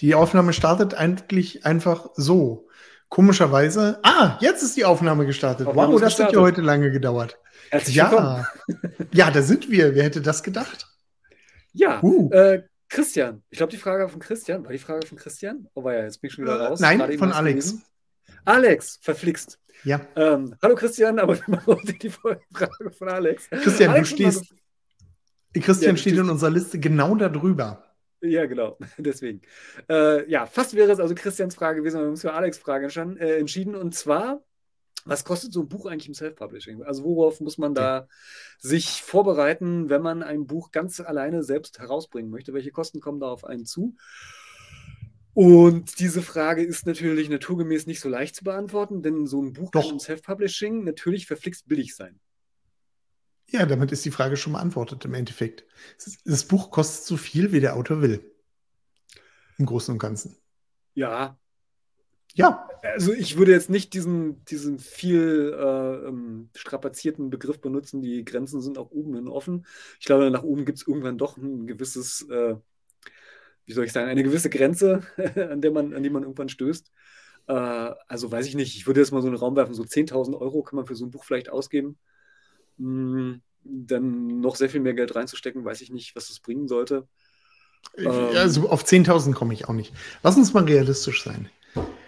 Die Aufnahme startet eigentlich einfach so. Komischerweise. Ah, jetzt ist die Aufnahme gestartet. Aufnahme wow, das gestartet. hat ja heute lange gedauert. Herzlich Ja. ja, da sind wir. Wer hätte das gedacht? Ja, Uh. äh, Christian. Ich glaube, die Frage von Christian. War die Frage von Christian? Oh, war ja, jetzt bin ich schon wieder Äh, raus. nein, Gerade eben von Alex. gelesen. Alex, verflixt. Ja. Ähm, hallo Christian, aber die Frage von Alex. Christian, Alex du stehst. Christian Ja, steht in unserer Liste genau da drüber. Ja, genau, deswegen. Äh, ja, fast wäre es also Christians Frage gewesen, aber wir haben uns für Alex' Frage entscheiden- äh, entschieden. Und zwar, was kostet so ein Buch eigentlich im Self-Publishing? Also worauf muss man da sich vorbereiten, wenn man ein Buch ganz alleine selbst herausbringen möchte? Welche Kosten kommen da auf einen zu? Und diese Frage ist natürlich naturgemäß nicht so leicht zu beantworten, denn so ein Buch Doch. kann im Self-Publishing natürlich verflixt billig sein. Ja, damit ist die Frage schon beantwortet im Endeffekt. Das Buch kostet so viel, wie der Autor will. Im Großen und Ganzen. Ja, Ja, Also ich würde jetzt nicht diesen, diesen viel äh, ähm, strapazierten Begriff benutzen, die Grenzen sind auch oben hin offen. Ich glaube, nach oben gibt es irgendwann doch ein gewisses, äh, wie soll ich sagen, eine gewisse Grenze, an, der man, an die man irgendwann stößt. Äh, also weiß ich nicht, ich würde jetzt mal so einen Raum werfen, so 10.000 Euro kann man für so ein Buch vielleicht ausgeben. Dann noch sehr viel mehr Geld reinzustecken, weiß ich nicht, was das bringen sollte. Ähm. also auf 10.000 komme ich auch nicht. Lass uns mal realistisch sein.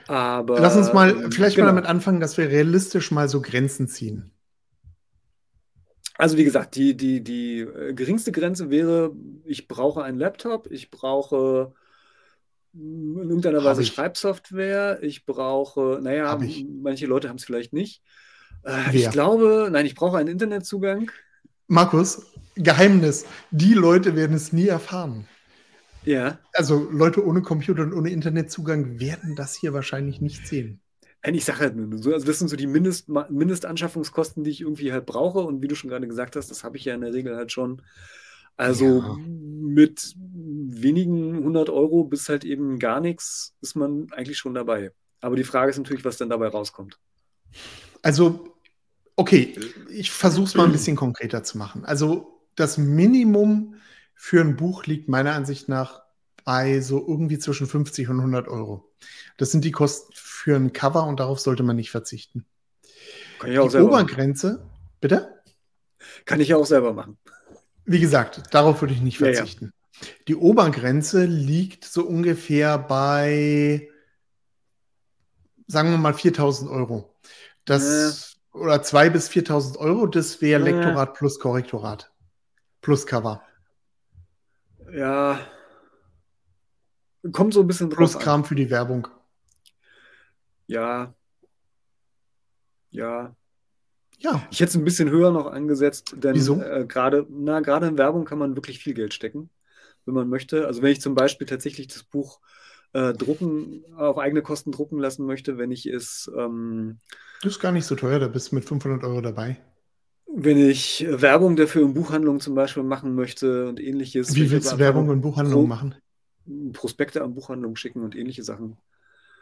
Aber Lass uns mal ähm, vielleicht genau. mal damit anfangen, dass wir realistisch mal so Grenzen ziehen. Also wie gesagt, die, die, die äh, geringste Grenze wäre, ich brauche einen Laptop, ich brauche in irgendeiner Hab Weise ich. Schreibsoftware, ich brauche, naja, ich. manche Leute haben es vielleicht nicht. Äh, ich glaube, nein, ich brauche einen Internetzugang. Markus, Geheimnis. Die Leute werden es nie erfahren. Ja. Also Leute ohne Computer und ohne Internetzugang werden das hier wahrscheinlich nicht sehen. Ich sage halt nur so, also das sind so die Mindest, Mindestanschaffungskosten, die ich irgendwie halt brauche. Und wie du schon gerade gesagt hast, das habe ich ja in der Regel halt schon. Also Ja. mit wenigen hundert Euro bis halt eben gar nichts ist man eigentlich schon dabei. Aber die Frage ist natürlich, was dann dabei rauskommt. Also, okay, ich versuche es mal ein bisschen konkreter zu machen. Also, das Minimum für ein Buch liegt meiner Ansicht nach bei so irgendwie zwischen 50 und 100 Euro. Das sind die Kosten für ein Cover und darauf sollte man nicht verzichten. Kann ich auch Die selber machen. Obergrenze, bitte? Kann ich ja auch selber machen. Wie gesagt, darauf würde ich nicht Ja, ja. verzichten. Die Obergrenze liegt so ungefähr bei, sagen wir mal, 4000 Euro. Das, oder 2.000 bis 4000 Euro, das wäre Ja. Lektorat plus Korrektorat. Plus Cover. Ja. Kommt so ein bisschen Plus drauf an. Kram für die Werbung. Ja. Ja. Ja, Ich hätte es ein bisschen höher noch angesetzt, denn äh, gerade, na, gerade in Werbung kann man wirklich viel Geld stecken, wenn man möchte. Also wenn ich zum Beispiel tatsächlich das Buch äh, drucken, auf eigene Kosten drucken lassen möchte, wenn ich es, ähm, das ist gar nicht so teuer, da bist du mit 500 Euro dabei. wenn ich Werbung dafür in Buchhandlungen zum Beispiel machen möchte und ähnliches. Wie willst du Werbung in Buchhandlungen machen? Prospekte an Buchhandlungen schicken und ähnliche Sachen.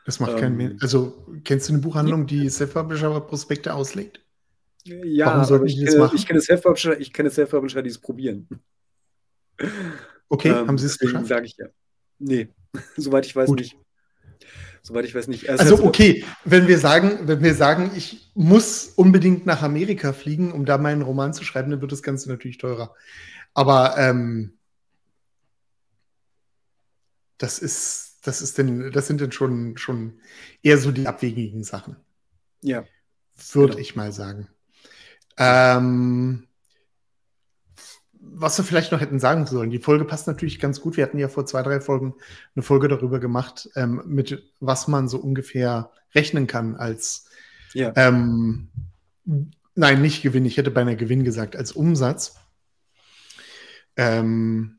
Das macht keinen Ähm, Mehr. Also, kennst du eine Buchhandlung, die Self-Publisher-Prospekte auslegt? Ja, Warum sollten ich die das kenne, machen? ich kenne Self-Publisher, ich kenne Self-Publisher, die es probieren. Okay, Ähm, haben sie es geschafft? sage ich ja. Nee, soweit ich weiß Gut. nicht. Soweit ich weiß nicht. Es Also okay, wenn wir sagen, wenn wir sagen, ich muss unbedingt nach Amerika fliegen, um da meinen Roman zu schreiben, dann wird das Ganze natürlich teurer. Aber ähm, das ist, das ist denn, das sind dann schon, schon eher so die abwegigen Sachen, Ja, würde Genau. ich mal sagen. Ähm, was wir vielleicht noch hätten sagen sollen, die Folge passt natürlich ganz gut. Wir hatten ja vor zwei, drei Folgen eine Folge darüber gemacht, ähm, mit was man so ungefähr rechnen kann als ja. ähm, nein, nicht Gewinn, ich hätte beinahe Gewinn gesagt, als Umsatz. Ähm,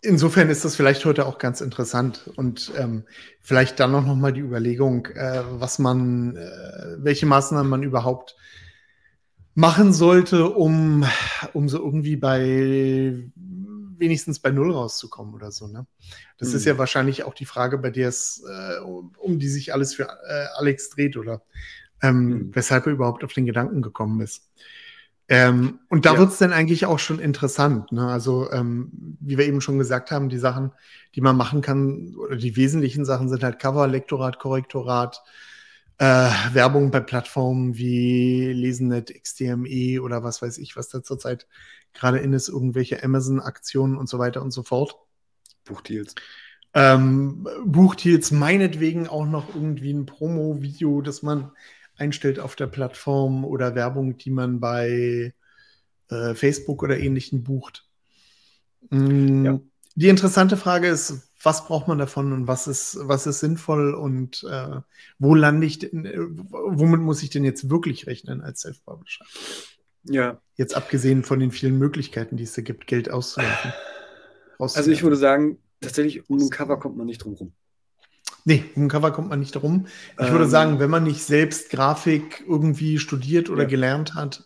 insofern ist das vielleicht heute auch ganz interessant und ähm, vielleicht dann auch noch mal die Überlegung, äh, was man, äh, welche Maßnahmen man überhaupt machen sollte, um, um so irgendwie bei wenigstens bei Null rauszukommen oder so. Ne? Das Hm. ist ja wahrscheinlich auch die Frage, bei der es, äh, um, die sich alles für äh, Alex dreht oder ähm, Hm. weshalb er überhaupt auf den Gedanken gekommen ist. Ähm, und da ja. wird es dann eigentlich auch schon interessant. Ne? Also, ähm, wie wir eben schon gesagt haben, die Sachen, die man machen kann, oder die wesentlichen Sachen sind halt Cover, Lektorat, Korrektorat, äh, Werbung bei Plattformen wie Lesenet, XDME oder was weiß ich, was da zurzeit gerade in ist, irgendwelche Amazon-Aktionen und so weiter und so fort. Buchdeals. Ähm, Buchdeals, meinetwegen auch noch irgendwie ein Promo-Video, das man einstellt auf der Plattform oder Werbung, die man bei äh, Facebook oder ähnlichen bucht. Mhm. Ja. Die interessante Frage ist, was braucht man davon und was ist, was ist sinnvoll und äh, wo lande ich denn, äh, womit muss ich denn jetzt wirklich rechnen als Self-Publisher? Ja. Jetzt abgesehen von den vielen Möglichkeiten, die es da gibt, Geld auszuwerfen. Also ich würde sagen, tatsächlich um ein Cover kommt man nicht drum rum. Nee, um ein Cover kommt man nicht drum. Ich ähm, würde sagen, wenn man nicht selbst Grafik irgendwie studiert oder ja. gelernt hat,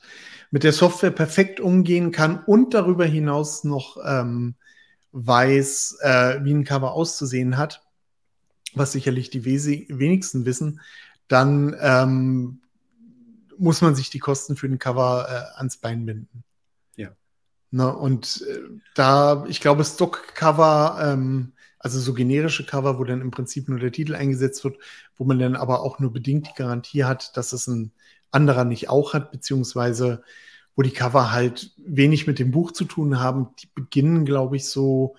mit der Software perfekt umgehen kann und darüber hinaus noch ähm, weiß, äh, wie ein Cover auszusehen hat, was sicherlich die wenigsten wissen, dann ähm, muss man sich die Kosten für den Cover äh, ans Bein binden. Ja. Ne, und äh, da, ich glaube, Stock-Cover, ähm, also so generische Cover, wo dann im Prinzip nur der Titel eingesetzt wird, wo man dann aber auch nur bedingt die Garantie hat, dass es ein anderer nicht auch hat, beziehungsweise wo die Cover halt wenig mit dem Buch zu tun haben. Die beginnen, glaube ich, so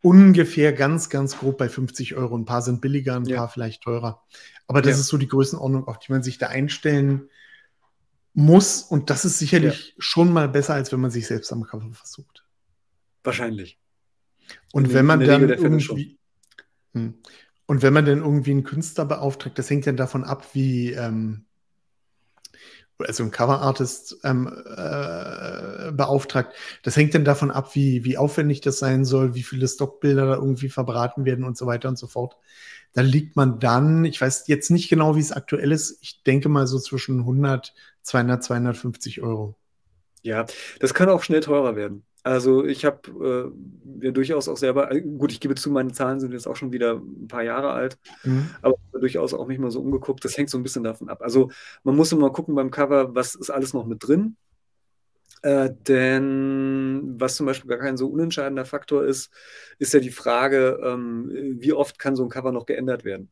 ungefähr ganz, ganz grob bei 50 Euro. Ein paar sind billiger, ein ja. paar vielleicht teurer. Aber das ja. ist so die Größenordnung, auf die man sich da einstellen muss. Und das ist sicherlich ja. schon mal besser, als wenn man sich selbst am Cover versucht. Wahrscheinlich. Und wenn man dann irgendwie. Hm. Und wenn man dann irgendwie einen Künstler beauftragt, das hängt dann davon ab, wie, ähm, also ein Cover-Artist ähm, äh, beauftragt. Das hängt dann davon ab, wie, wie aufwendig das sein soll, wie viele Stockbilder da irgendwie verbraten werden und so weiter und so fort. Da liegt man dann, ich weiß jetzt nicht genau, wie es aktuell ist, ich denke mal so zwischen 100, 200, 250 Euro. Ja, das kann auch schnell teurer werden. Also ich habe äh, ja durchaus auch selber, äh, gut, ich gebe zu, meine Zahlen sind jetzt auch schon wieder ein paar Jahre alt, mhm. aber durchaus auch mich mal so umgeguckt. Das hängt so ein bisschen davon ab. Also man muss immer gucken beim Cover, was ist alles noch mit drin. Äh, denn was zum Beispiel gar kein so unentscheidender Faktor ist, ist ja die Frage, ähm, wie oft kann so ein Cover noch geändert werden.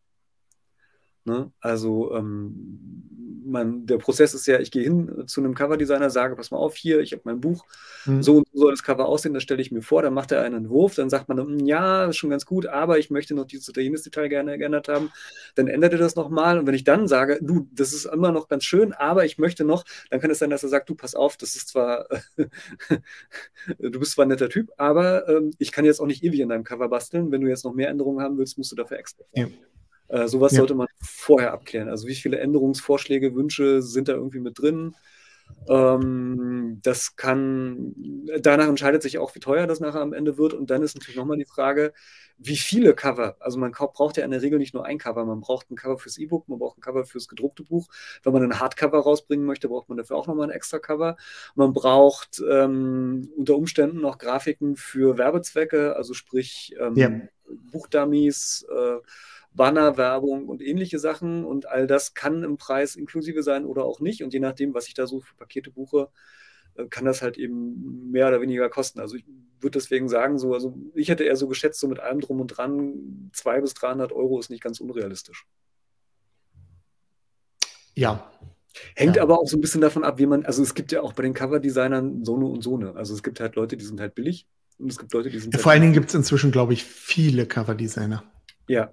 Ne? Also ähm, man, der Prozess ist ja, ich gehe hin zu einem Coverdesigner, sage, pass mal auf, hier, ich habe mein Buch, mhm. so soll das Cover aussehen, das stelle ich mir vor, dann macht er einen Entwurf, dann sagt man, hm, ja, ist schon ganz gut, aber ich möchte noch dieses oder jenes Detail gerne geändert haben, dann ändert er das nochmal und wenn ich dann sage, du, das ist immer noch ganz schön, aber ich möchte noch, dann kann es sein, dass er sagt, du, pass auf, das ist zwar, du bist zwar ein netter Typ, aber ähm, ich kann jetzt auch nicht ewig in deinem Cover basteln, wenn du jetzt noch mehr Änderungen haben willst, musst du dafür extra. Ja. Äh, sowas ja. sollte man vorher abklären. Also wie viele Änderungsvorschläge, Wünsche sind da irgendwie mit drin? Ähm, das kann, danach entscheidet sich auch, wie teuer das nachher am Ende wird. Und dann ist natürlich nochmal die Frage, wie viele Cover? Also man braucht ja in der Regel nicht nur ein Cover, man braucht ein Cover fürs E-Book, man braucht ein Cover fürs gedruckte Buch. Wenn man ein Hardcover rausbringen möchte, braucht man dafür auch nochmal ein extra Cover. Man braucht ähm, unter Umständen noch Grafiken für Werbezwecke, also sprich ähm, ja. Buchdummies, äh, Bannerwerbung und ähnliche Sachen. Und all das kann im Preis inklusive sein oder auch nicht. Und je nachdem, was ich da so für Pakete buche, äh, kann das halt eben mehr oder weniger kosten. Also ich würde deswegen sagen, so, also ich hätte eher so geschätzt, so mit allem drum und dran, 200 bis 300 Euro ist nicht ganz unrealistisch. Ja. Hängt ja. aber auch so ein bisschen davon ab, wie man, also es gibt ja auch bei den Cover-Designern so eine und so eine. Also es gibt halt Leute, die sind halt billig und es gibt Leute, die sind. Halt vor allen Dingen gibt es inzwischen, glaube ich, viele Cover-Designer. Ja,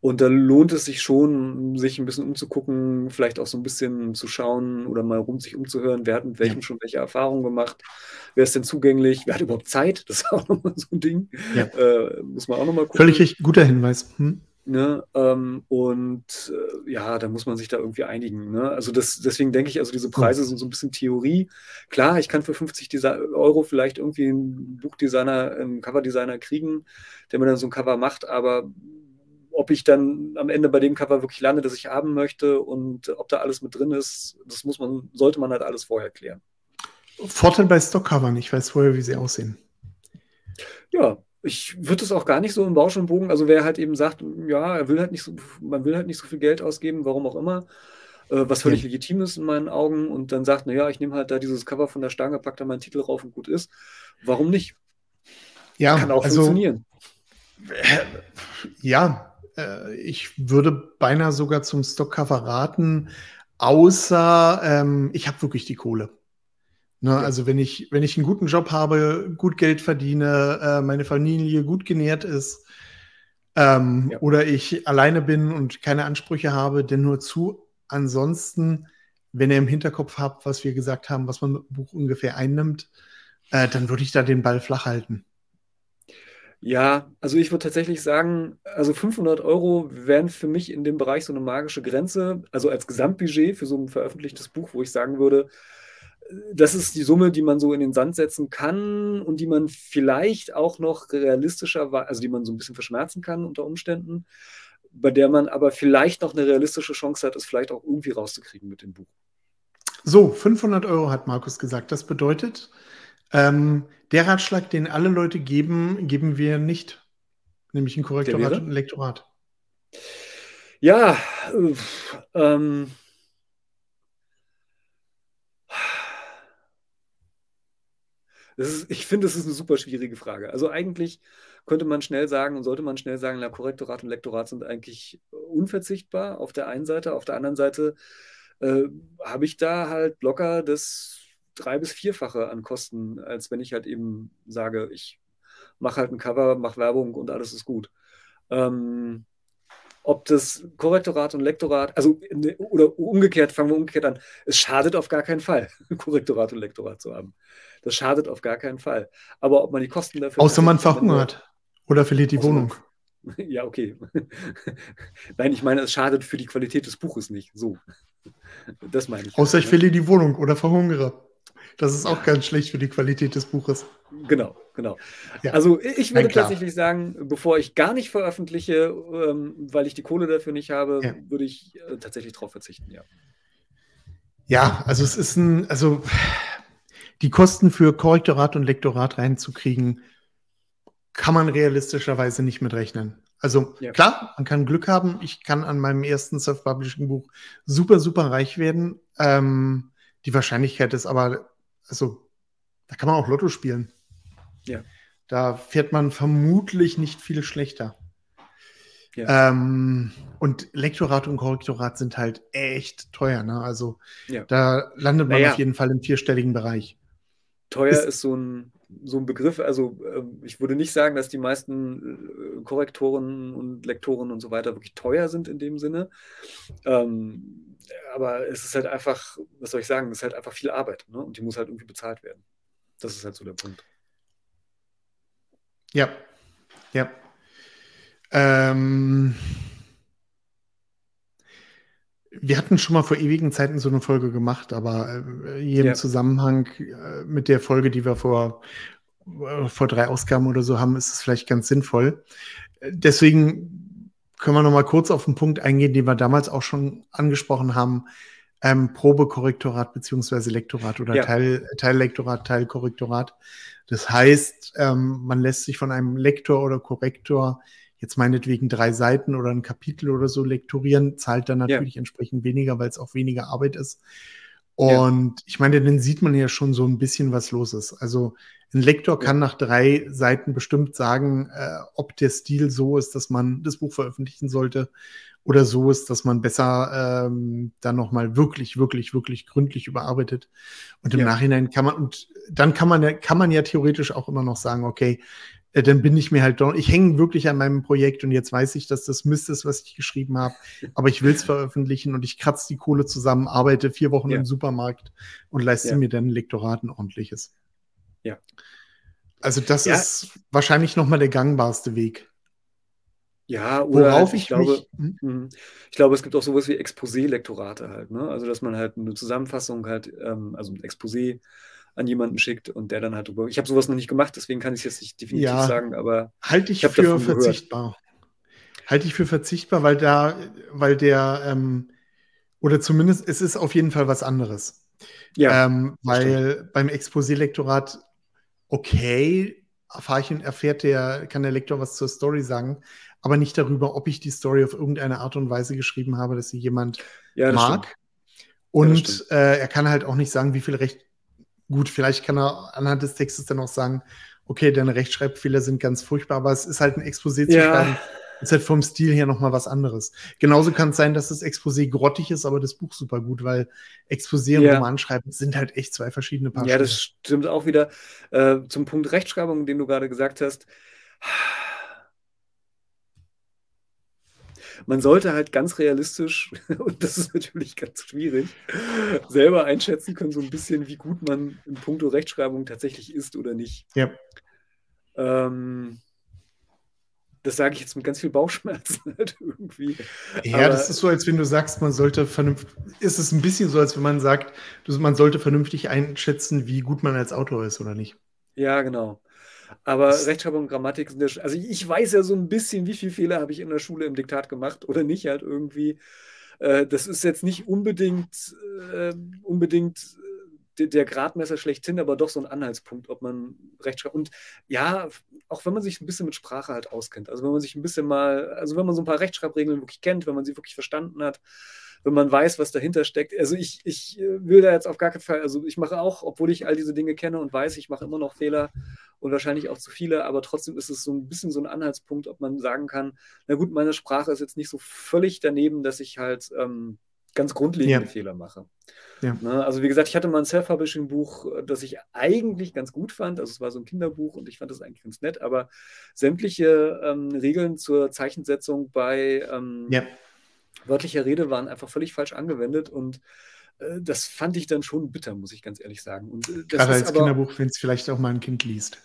und da lohnt es sich schon, sich ein bisschen umzugucken, vielleicht auch so ein bisschen zu schauen oder mal rum sich umzuhören, wer hat mit welchem ja. schon welche Erfahrungen gemacht, wer ist denn zugänglich, wer hat überhaupt Zeit, das ist auch nochmal so ein Ding. Ja. Äh, muss man auch nochmal gucken. Völlig richtig, guter Hinweis. Hm. Ne, ähm, und äh, ja, da muss man sich da irgendwie einigen. Ne? Also das, deswegen denke ich, also diese Preise sind so ein bisschen Theorie. Klar, ich kann für 50 Euro vielleicht irgendwie einen Buchdesigner, einen Coverdesigner kriegen, der mir dann so ein Cover macht, aber ob ich dann am Ende bei dem Cover wirklich lande, das ich haben möchte und ob da alles mit drin ist, das muss man, sollte man halt alles vorher klären. Vorteil bei Stockcovern, ich weiß vorher, wie sie aussehen. Ja, ich würde es auch gar nicht so im Bausch und Bogen, also wer halt eben sagt, ja, er will halt nicht so, man will halt nicht so viel Geld ausgeben, warum auch immer, äh, was völlig ja. legitim ist in meinen Augen und dann sagt, naja, ich nehme halt da dieses Cover von der Stange, pack da meinen Titel rauf und gut ist. Warum nicht? Ja, kann auch also, funktionieren. Ja, äh, ich würde beinahe sogar zum Stockcover raten, außer ähm, ich habe wirklich die Kohle. Ne, ja. Also wenn ich, wenn ich einen guten Job habe, gut Geld verdiene, äh, meine Familie gut genährt ist, ähm, ja. oder ich alleine bin und keine Ansprüche habe, denn nur zu. Ansonsten, wenn ihr im Hinterkopf habt, was wir gesagt haben, was man mit dem Buch ungefähr einnimmt, äh, dann würde ich da den Ball flach halten. Ja, also ich würde tatsächlich sagen, also 500 Euro wären für mich in dem Bereich so eine magische Grenze, also als Gesamtbudget für so ein veröffentlichtes Buch, wo ich sagen würde, das ist die Summe, die man so in den Sand setzen kann und die man vielleicht auch noch realistischer, also die man so ein bisschen verschmerzen kann unter Umständen, bei der man aber vielleicht noch eine realistische Chance hat, es vielleicht auch irgendwie rauszukriegen mit dem Buch. So, 500 Euro hat Markus gesagt. Das bedeutet, ähm, der Ratschlag, den alle Leute geben, geben wir nicht. Nämlich ein Korrektorat und ein Lektorat. Ja, äh, ähm, Ist, ich finde, das ist eine super schwierige Frage. Also eigentlich könnte man schnell sagen und sollte man schnell sagen, na, Korrektorat und Lektorat sind eigentlich unverzichtbar auf der einen Seite. Auf der anderen Seite äh, habe ich da halt locker das drei- bis vierfache an Kosten, als wenn ich halt eben sage, ich mache halt ein Cover, mache Werbung und alles ist gut. Ähm, ob das Korrektorat und Lektorat, also oder umgekehrt, fangen wir umgekehrt an, es schadet auf gar keinen Fall, Korrektorat und Lektorat zu haben. Das schadet auf gar keinen Fall. Aber ob man die Kosten dafür. Außer man verhungert oder verliert die Wohnung. Ja, okay. Nein, ich meine, es schadet für die Qualität des Buches nicht. So. Das meine ich. Außer ich ne? verliere die Wohnung oder verhungere. Das ist auch ganz schlecht für die Qualität des Buches. Genau, genau. Ja. Also ich würde tatsächlich sagen, bevor ich gar nicht veröffentliche, ähm, weil ich die Kohle dafür nicht habe, ja. würde ich äh, tatsächlich darauf verzichten, ja. Ja, also es ist ein, also die Kosten für Korrektorat und Lektorat reinzukriegen, kann man realistischerweise nicht mitrechnen. Also ja. klar, man kann Glück haben. Ich kann an meinem ersten Self-Publishing-Buch super, super reich werden. Ähm, die Wahrscheinlichkeit ist aber, also da kann man auch Lotto spielen. Ja. Da fährt man vermutlich nicht viel schlechter. Ja. Ähm, und Lektorat und Korrektorat sind halt echt teuer. Ne? Also ja. da landet man naja. auf jeden Fall im vierstelligen Bereich. Teuer ist, ist so, ein, so ein Begriff. Also äh, ich würde nicht sagen, dass die meisten äh, Korrektoren und Lektoren und so weiter wirklich teuer sind in dem Sinne. Ähm, aber es ist halt einfach, was soll ich sagen, es ist halt einfach viel Arbeit. Ne? Und die muss halt irgendwie bezahlt werden. Das ist halt so der Punkt. Ja, ja. Ähm, wir hatten schon mal vor ewigen Zeiten so eine Folge gemacht, aber äh, hier ja. im Zusammenhang äh, mit der Folge, die wir vor, äh, vor drei Ausgaben oder so haben, ist es vielleicht ganz sinnvoll. Deswegen können wir noch mal kurz auf den Punkt eingehen, den wir damals auch schon angesprochen haben ähm, Probekorrektorat beziehungsweise Lektorat oder ja. Teil, Teillektorat, Teilkorrektorat. Das heißt, ähm, man lässt sich von einem Lektor oder Korrektor jetzt meinetwegen drei Seiten oder ein Kapitel oder so lektorieren, zahlt dann natürlich ja. entsprechend weniger, weil es auch weniger Arbeit ist. Und ja. ich meine, dann sieht man ja schon so ein bisschen, was los ist. Also ein Lektor kann nach drei Seiten bestimmt sagen, äh, ob der Stil so ist, dass man das Buch veröffentlichen sollte oder so ist, dass man besser ähm, dann nochmal wirklich, wirklich, wirklich gründlich überarbeitet. Und im ja. Nachhinein kann man, und dann kann man, kann man ja theoretisch auch immer noch sagen, okay, äh, dann bin ich mir halt doch, ich hänge wirklich an meinem Projekt und jetzt weiß ich, dass das Mist ist, was ich geschrieben habe, aber ich will es veröffentlichen und ich kratze die Kohle zusammen, arbeite vier Wochen ja. im Supermarkt und leiste ja. mir dann ein Lektorat ein ordentliches. Ja. Also das ist wahrscheinlich nochmal der gangbarste Weg. Ja, oder Worauf ich, ich glaube, mich, hm? Mhm. ich glaube, es gibt auch sowas wie Exposé-Lektorate halt, ne? Also, dass man halt eine Zusammenfassung halt, ähm, also ein Exposé an jemanden schickt und der dann halt drüber. Ich habe sowas noch nicht gemacht, deswegen kann ich es jetzt nicht definitiv ja, sagen, aber halte ich, ich für verzichtbar. Halte ich für verzichtbar, weil da, weil der, ähm, oder zumindest, es ist auf jeden Fall was anderes. Ja. Ähm, weil stimmt. beim Exposé-Lektorat, okay, erfährt der, kann der Lektor was zur Story sagen, aber nicht darüber, ob ich die Story auf irgendeine Art und Weise geschrieben habe, dass sie jemand ja, mag. Stimmt. Und ja, äh, er kann halt auch nicht sagen, wie viel Recht. Gut, vielleicht kann er anhand des Textes dann auch sagen, okay, deine Rechtschreibfehler sind ganz furchtbar, aber es ist halt ein Exposé zu ja. schreiben. Ist halt vom Stil her nochmal was anderes. Genauso kann es sein, dass das Exposé grottig ist, aber das Buch super gut, weil Exposé und ja. Romanschreiben sind halt echt zwei verschiedene Paar. Ja, das stimmt auch wieder. Äh, zum Punkt Rechtschreibung, den du gerade gesagt hast. Man sollte halt ganz realistisch, und das ist natürlich ganz schwierig, selber einschätzen können, so ein bisschen, wie gut man in puncto Rechtschreibung tatsächlich ist oder nicht. Ja. Ähm, das sage ich jetzt mit ganz viel Bauchschmerzen halt irgendwie. Ja, Aber, das ist so, als wenn du sagst, man sollte vernünftig. Ist es ein bisschen so, als wenn man sagt, man sollte vernünftig einschätzen, wie gut man als Autor ist oder nicht. Ja, genau. Aber das Rechtschreibung und Grammatik sind ja, also ich weiß ja so ein bisschen, wie viele Fehler habe ich in der Schule im Diktat gemacht oder nicht halt irgendwie. Äh, das ist jetzt nicht unbedingt, äh, unbedingt der Gradmesser schlechthin, aber doch so ein Anhaltspunkt, ob man Rechtschreibung. Und ja, auch wenn man sich ein bisschen mit Sprache halt auskennt, also wenn man sich ein bisschen mal, also wenn man so ein paar Rechtschreibregeln wirklich kennt, wenn man sie wirklich verstanden hat, wenn man weiß, was dahinter steckt. Also ich, ich äh, will da jetzt auf gar keinen Fall, also ich mache auch, obwohl ich all diese Dinge kenne und weiß, ich mache immer noch Fehler und wahrscheinlich auch zu viele, aber trotzdem ist es so ein bisschen so ein Anhaltspunkt, ob man sagen kann, na gut, meine Sprache ist jetzt nicht so völlig daneben, dass ich halt ähm, ganz grundlegende ja. Fehler mache. Ja. Ne, also wie gesagt, ich hatte mal ein Self-Publishing-Buch, das ich eigentlich ganz gut fand. Also es war so ein Kinderbuch und ich fand das eigentlich ganz nett, aber sämtliche ähm, Regeln zur Zeichensetzung bei ähm, ja. wörtlicher Rede waren einfach völlig falsch angewendet und äh, das fand ich dann schon bitter, muss ich ganz ehrlich sagen. Und, äh, Gerade als aber, Kinderbuch, wenn es vielleicht auch mal ein Kind liest.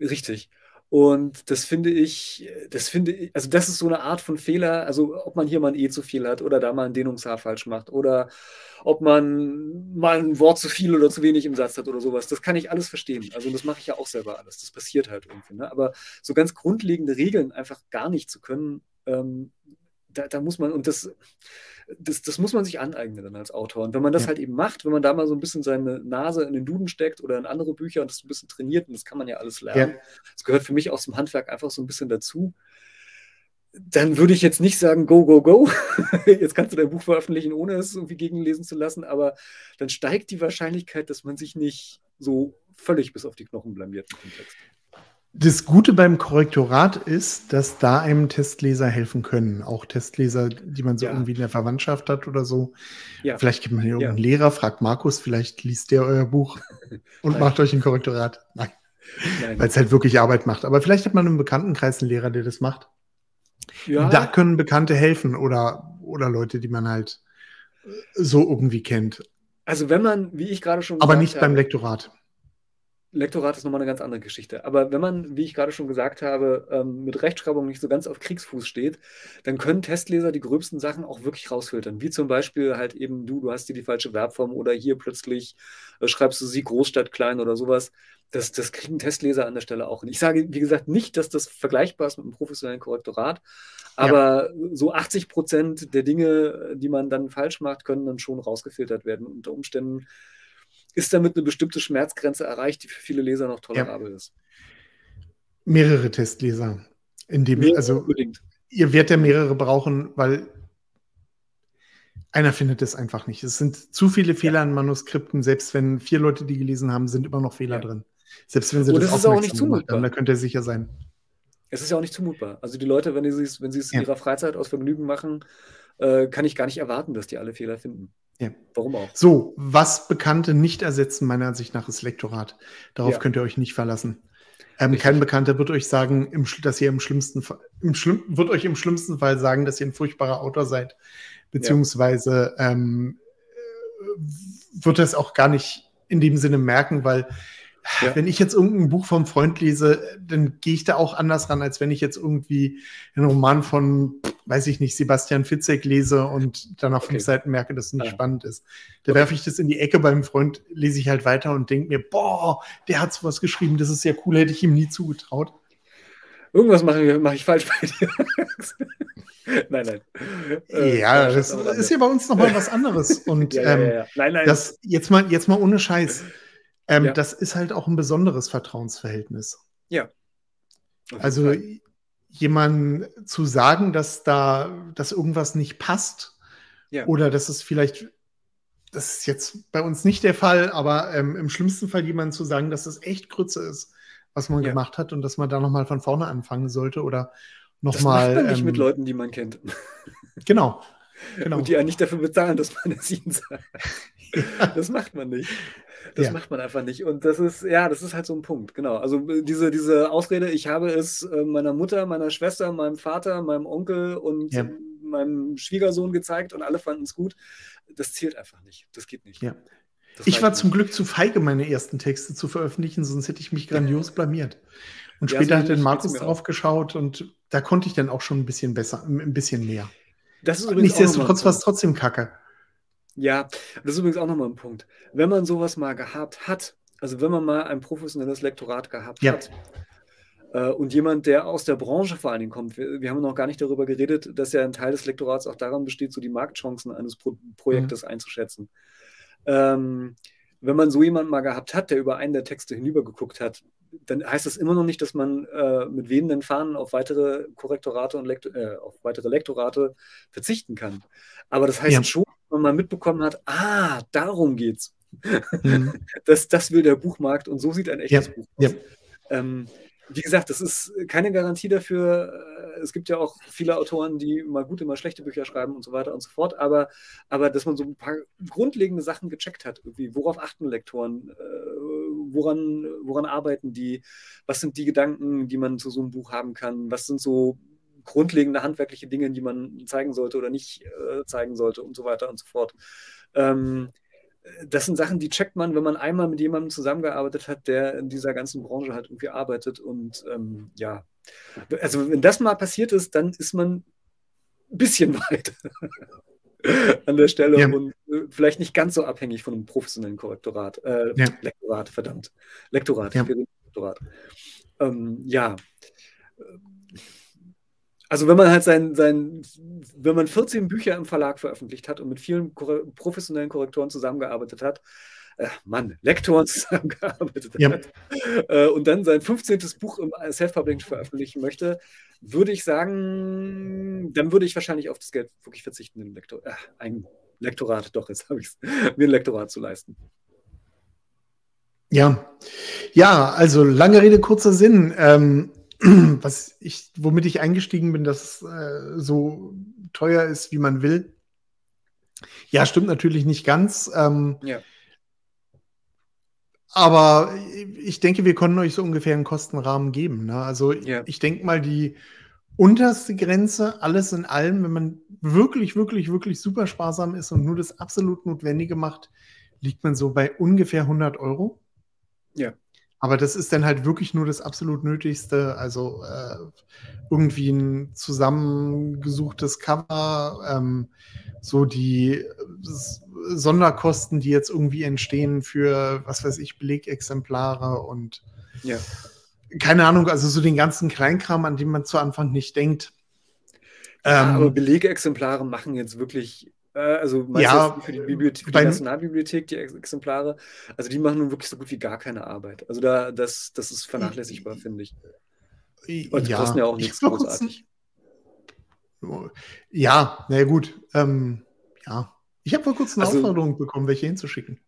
Richtig. Und das finde ich, das finde ich, also das ist so eine Art von Fehler, also ob man hier mal ein E zu viel hat oder da mal ein Dehnungshaar falsch macht oder ob man mal ein Wort zu viel oder zu wenig im Satz hat oder sowas. Das kann ich alles verstehen. Also das mache ich ja auch selber alles. Das passiert halt irgendwie. Ne? Aber so ganz grundlegende Regeln einfach gar nicht zu können, ähm, da, da muss man, und das, das, das muss man sich aneignen dann als Autor. Und wenn man das ja. halt eben macht, wenn man da mal so ein bisschen seine Nase in den Duden steckt oder in andere Bücher und das ein bisschen trainiert, und das kann man ja alles lernen, ja. das gehört für mich aus dem Handwerk einfach so ein bisschen dazu, dann würde ich jetzt nicht sagen, go, go, go. jetzt kannst du dein Buch veröffentlichen, ohne es irgendwie gegenlesen zu lassen, aber dann steigt die Wahrscheinlichkeit, dass man sich nicht so völlig bis auf die Knochen blamiert im Kontext. Das Gute beim Korrektorat ist, dass da einem Testleser helfen können. Auch Testleser, die man so ja. irgendwie in der Verwandtschaft hat oder so. Ja. Vielleicht gibt man hier irgendeinen ja. Lehrer, fragt Markus, vielleicht liest der euer Buch und macht euch ein Korrektorat. Nein. Nein. Weil es halt wirklich Arbeit macht. Aber vielleicht hat man im Bekanntenkreis einen Lehrer, der das macht. Ja. Da können Bekannte helfen oder, oder Leute, die man halt so irgendwie kennt. Also wenn man, wie ich gerade schon Aber nicht habe, beim Lektorat. Lektorat ist nochmal eine ganz andere Geschichte. Aber wenn man, wie ich gerade schon gesagt habe, ähm, mit Rechtschreibung nicht so ganz auf Kriegsfuß steht, dann können Testleser die gröbsten Sachen auch wirklich rausfiltern. Wie zum Beispiel halt eben du, du hast hier die falsche Verbform oder hier plötzlich äh, schreibst du sie Großstadt klein oder sowas. Das, das kriegen Testleser an der Stelle auch. Und ich sage, wie gesagt, nicht, dass das vergleichbar ist mit einem professionellen Korrektorat, aber ja. so 80 Prozent der Dinge, die man dann falsch macht, können dann schon rausgefiltert werden. Unter Umständen ist damit eine bestimmte Schmerzgrenze erreicht, die für viele Leser noch tolerabel ja. ist. Mehrere Testleser. In dem, Mehrere also unbedingt. ihr werdet ja mehrere brauchen, weil einer findet es einfach nicht. Es sind zu viele Fehler ja. in Manuskripten, selbst wenn vier Leute die gelesen haben, sind immer noch Fehler ja. drin. Selbst wenn sie Und das, das ist auch nicht zumutbar. Haben, da könnt ihr sicher sein. Es ist ja auch nicht zumutbar. Also die Leute, wenn sie es, wenn sie es in ihrer Freizeit aus Vergnügen machen, äh, kann ich gar nicht erwarten, dass die alle Fehler finden. Ja. Warum auch? So, was Bekannte nicht ersetzen, meiner Ansicht nach, ist Lektorat. Darauf ja. könnt ihr euch nicht verlassen. Ähm, kein Bekannter wird euch sagen, im, dass ihr im schlimmsten Fall, im schlimm, wird euch im schlimmsten Fall sagen, dass ihr ein furchtbarer Autor seid. Beziehungsweise ja. ähm, wird es auch gar nicht in dem Sinne merken, weil ja. Wenn ich jetzt irgendein Buch vom Freund lese, dann gehe ich da auch anders ran, als wenn ich jetzt irgendwie einen Roman von, weiß ich nicht, Sebastian Fitzek lese und dann auf okay. fünf Seiten merke, dass es nicht ja. spannend ist. Da okay. werfe ich das in die Ecke beim Freund, lese ich halt weiter und denke mir, boah, der hat sowas geschrieben, das ist ja cool, hätte ich ihm nie zugetraut. Irgendwas mache mach ich falsch bei dir. nein, nein. Äh, ja, das ist ja bei uns nochmal was anderes. Und ja, ähm, ja, nein, nein. Das, jetzt, mal, jetzt mal ohne Scheiß. Ähm. Das ist halt auch ein besonderes Vertrauensverhältnis. Ja. Also jemand zu sagen, dass da, dass irgendwas nicht passt ja. oder dass es vielleicht das ist jetzt bei uns nicht der Fall, aber ähm, im schlimmsten Fall jemandem zu sagen, dass das echt Grütze ist, was man ja. gemacht hat und dass man da nochmal von vorne anfangen sollte oder nochmal. Das macht man nicht ähm, mit Leuten, die man kennt. Genau. genau. Und die einen nicht dafür bezahlen, dass man es ihnen sagt. Das macht man nicht. Das ja. macht man einfach nicht. Und das ist, ja, das ist halt so ein Punkt, genau. Also äh, diese, diese Ausrede, ich habe es äh, meiner Mutter, meiner Schwester, meinem Vater, meinem Onkel und ja. meinem Schwiegersohn gezeigt und alle fanden es gut. Das zählt einfach nicht. Das geht nicht. Ja. Das ich war zum Glück zu feige, meine ersten Texte zu veröffentlichen, sonst hätte ich mich grandios blamiert. Und ja, später so hat dann Markus drauf geschaut und da konnte ich dann auch schon ein bisschen besser, ein bisschen mehr. Das ist Nichtsdestotrotz war es trotzdem kacke. Ja, das ist übrigens auch nochmal ein Punkt. Wenn man sowas mal gehabt hat, also wenn man mal ein professionelles Lektorat gehabt ja. hat, äh, und jemand, der aus der Branche vor allen Dingen kommt, wir, wir, haben noch gar nicht darüber geredet, dass ja ein Teil des Lektorats auch daran besteht, so die Marktchancen eines Pro Projektes mhm. einzuschätzen. Ähm, wenn man so jemanden mal gehabt hat, der über einen der Texte hinübergeguckt hat, dann heißt das immer noch nicht, dass man äh, mit wehenden Fahnen auf weitere Korrektorate und Lektor äh, auf weitere Lektorate verzichten kann. Aber das heißt ja. schon, man mal mitbekommen hat, ah, darum geht's. Mhm. das, das will der Buchmarkt und so sieht ein echtes ja. Buch aus. Ja. Ähm, wie gesagt, das ist keine Garantie dafür. Äh, es gibt ja auch viele Autoren, die mal gute, mal schlechte Bücher schreiben und so weiter und so fort. Aber, aber dass man so ein paar grundlegende Sachen gecheckt hat, irgendwie, worauf achten Lektoren, äh, woran, woran arbeiten die, was sind die Gedanken, die man zu so einem Buch haben kann, was sind so grundlegende handwerkliche Dinge, die man zeigen sollte oder nicht äh, zeigen sollte und so weiter und so fort. Ähm, das sind Sachen, die checkt man, wenn man einmal mit jemandem zusammengearbeitet hat, der in dieser ganzen Branche halt irgendwie arbeitet. Und ähm, ja, also wenn das mal passiert ist, dann ist man ein bisschen weit an der Stelle ja. und äh, vielleicht nicht ganz so abhängig von einem professionellen Korrektorat. Äh, ja. Lektorat, verdammt. Lektorat, ja. Lektorat. Ähm, ja also wenn man halt sein, sein, wenn man 14 Bücher im Verlag veröffentlicht hat und mit vielen professionellen Korrektoren zusammengearbeitet hat, äh, Mann, Lektoren zusammengearbeitet ja. hat äh, und dann sein 15. Buch im Self-Publishing veröffentlichen möchte, würde ich sagen, dann würde ich wahrscheinlich auf das Geld wirklich verzichten, ein, Lektor, äh, ein Lektorat, doch, jetzt habe ich es, mir ein Lektorat zu leisten. Ja, ja, also lange Rede, kurzer Sinn. Ähm, was ich, womit ich eingestiegen bin, dass es äh, so teuer ist, wie man will. Ja, stimmt natürlich nicht ganz. Ähm, ja. Aber ich denke, wir konnten euch so ungefähr einen Kostenrahmen geben. Ne? Also ja. ich denke mal, die unterste Grenze, alles in allem, wenn man wirklich, wirklich, wirklich super sparsam ist und nur das absolut Notwendige macht, liegt man so bei ungefähr 100 Euro. Ja. Aber das ist dann halt wirklich nur das absolut Nötigste. Also äh, irgendwie ein zusammengesuchtes Cover, ähm, so die Sonderkosten, die jetzt irgendwie entstehen für, was weiß ich, Belegexemplare und ja. keine Ahnung, also so den ganzen Kleinkram, an den man zu Anfang nicht denkt. Ja, ähm, aber Belegexemplare machen jetzt wirklich äh, also ja, für die, Bibliothek, für die Nationalbibliothek, die Exemplare, also die machen nun wirklich so gut wie gar keine Arbeit. Also da, das, das ist vernachlässigbar, finde ich. Und die ja, kosten ja auch nichts großartig. Ja, na ja, gut. Ähm, ja. Ich habe vor kurzem eine also, Aufforderung bekommen, welche hinzuschicken.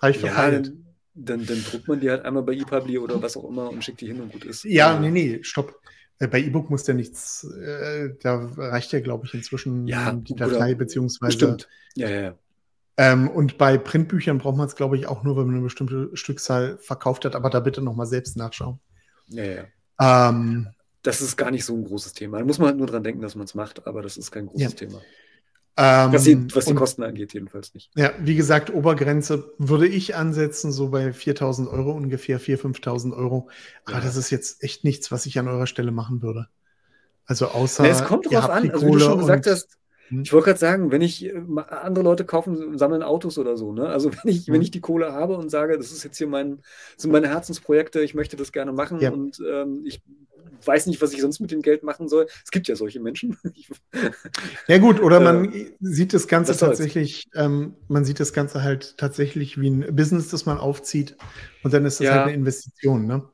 Habe ich ja, dann, dann, dann, druckt man die halt einmal bei ePubli oder was auch immer und schickt die hin und gut ist. Ja, nee, nee, stopp. Äh, bei E-Book muss der nichts, äh, da reicht ja, glaube ich, inzwischen ja, die Datei, oder, beziehungsweise. Stimmt. Ja, ja, ja. Ähm, und bei Printbüchern braucht man es, glaube ich, auch nur, wenn man eine bestimmte Stückzahl verkauft hat, aber da bitte nochmal selbst nachschauen. Ja, ja. Ähm, das ist gar nicht so ein großes Thema. Da muss man halt nur dran denken, dass man es macht, aber das ist kein großes ja. Thema. Ähm, was die, was die und, Kosten angeht, jedenfalls nicht. Ja, wie gesagt, Obergrenze würde ich ansetzen, so bei 4.000 Euro ungefähr, 4.000, 5.000 Euro. Aber ja. das ist jetzt echt nichts, was ich an eurer Stelle machen würde. Also außer. Ja, es kommt drauf an, also wie du schon gesagt hast? Ich wollte gerade sagen, wenn ich äh, andere Leute kaufen, sammeln Autos oder so, ne? Also wenn ich, wenn hm. ich die Kohle habe und sage, das ist jetzt hier mein, sind meine Herzensprojekte, ich möchte das gerne machen ja. und ähm, ich weiß nicht, was ich sonst mit dem Geld machen soll. Es gibt ja solche Menschen. ja gut, oder man äh, sieht das Ganze tatsächlich, ähm, man sieht das Ganze halt tatsächlich wie ein Business, das man aufzieht und dann ist das ja. halt eine Investition. Ne?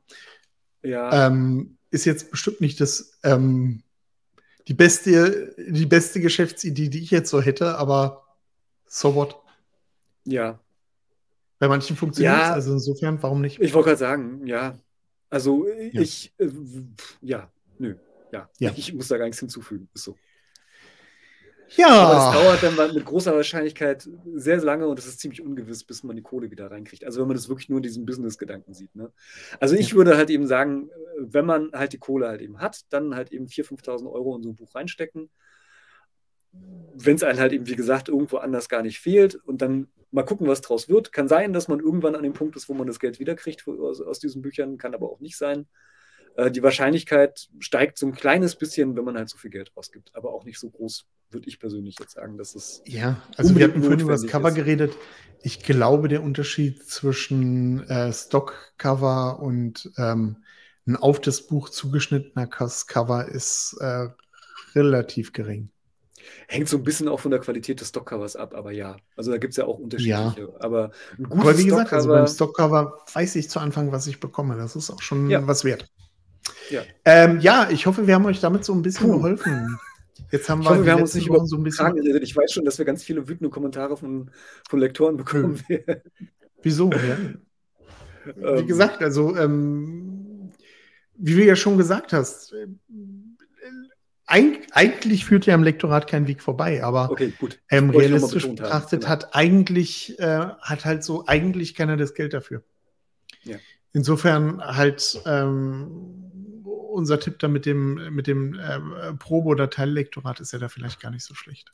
Ja. Ähm, ist jetzt bestimmt nicht das ähm, die beste, die beste Geschäftsidee, die ich jetzt so hätte, aber so what? Ja. Bei manchen funktioniert es, ja, also insofern, warum nicht? Ich wollte gerade sagen, ja. Also ja. ich, äh, ja, nö, ja. ja. Ich, ich muss da gar nichts hinzufügen. Ist so. Ja. Aber es dauert dann mit großer Wahrscheinlichkeit sehr lange und es ist ziemlich ungewiss, bis man die Kohle wieder reinkriegt. Also wenn man das wirklich nur in diesem Business-Gedanken sieht. Ne? Also ich würde halt eben sagen, wenn man halt die Kohle halt eben hat, dann halt eben 4.000, 5.000 Euro in so ein Buch reinstecken. Wenn es einem halt eben, wie gesagt, irgendwo anders gar nicht fehlt und dann mal gucken, was draus wird. Kann sein, dass man irgendwann an dem Punkt ist, wo man das Geld wiederkriegt aus, aus diesen Büchern, kann aber auch nicht sein. Äh, die Wahrscheinlichkeit steigt so ein kleines bisschen, wenn man halt so viel Geld ausgibt, aber auch nicht so groß, würde ich persönlich jetzt sagen, dass es. Ja, also wir hatten vorhin über das Cover ist. geredet. Ich glaube, der Unterschied zwischen äh, Stock-Cover und ähm, ein auf das Buch zugeschnittener Cover ist äh, relativ gering. Hängt so ein bisschen auch von der Qualität des Stockcovers ab, aber ja. Also da gibt es ja auch unterschiedliche. Ja. Aber ein gutes aber wie gesagt, also beim Stockcover weiß ich zu Anfang, was ich bekomme. Das ist auch schon ja. was wert. Ja. Ähm, ja, ich hoffe, wir haben euch damit so ein bisschen Puh. geholfen. Jetzt haben wir, hoffe, wir haben uns nicht über so ein bisschen geredet. Ich weiß schon, dass wir ganz viele wütende Kommentare von, von Lektoren bekommen werden. Wieso? Ja? wie ähm. gesagt, also ähm, wie du ja schon gesagt hast, äh, eigentlich führt ja im Lektorat kein Weg vorbei, aber okay, ähm, realistisch betrachtet genau. hat eigentlich äh, hat halt so eigentlich keiner das Geld dafür. Ja. Insofern halt ähm, unser Tipp da mit dem, mit dem äh, Probe- oder Teillektorat ist ja da vielleicht gar nicht so schlecht.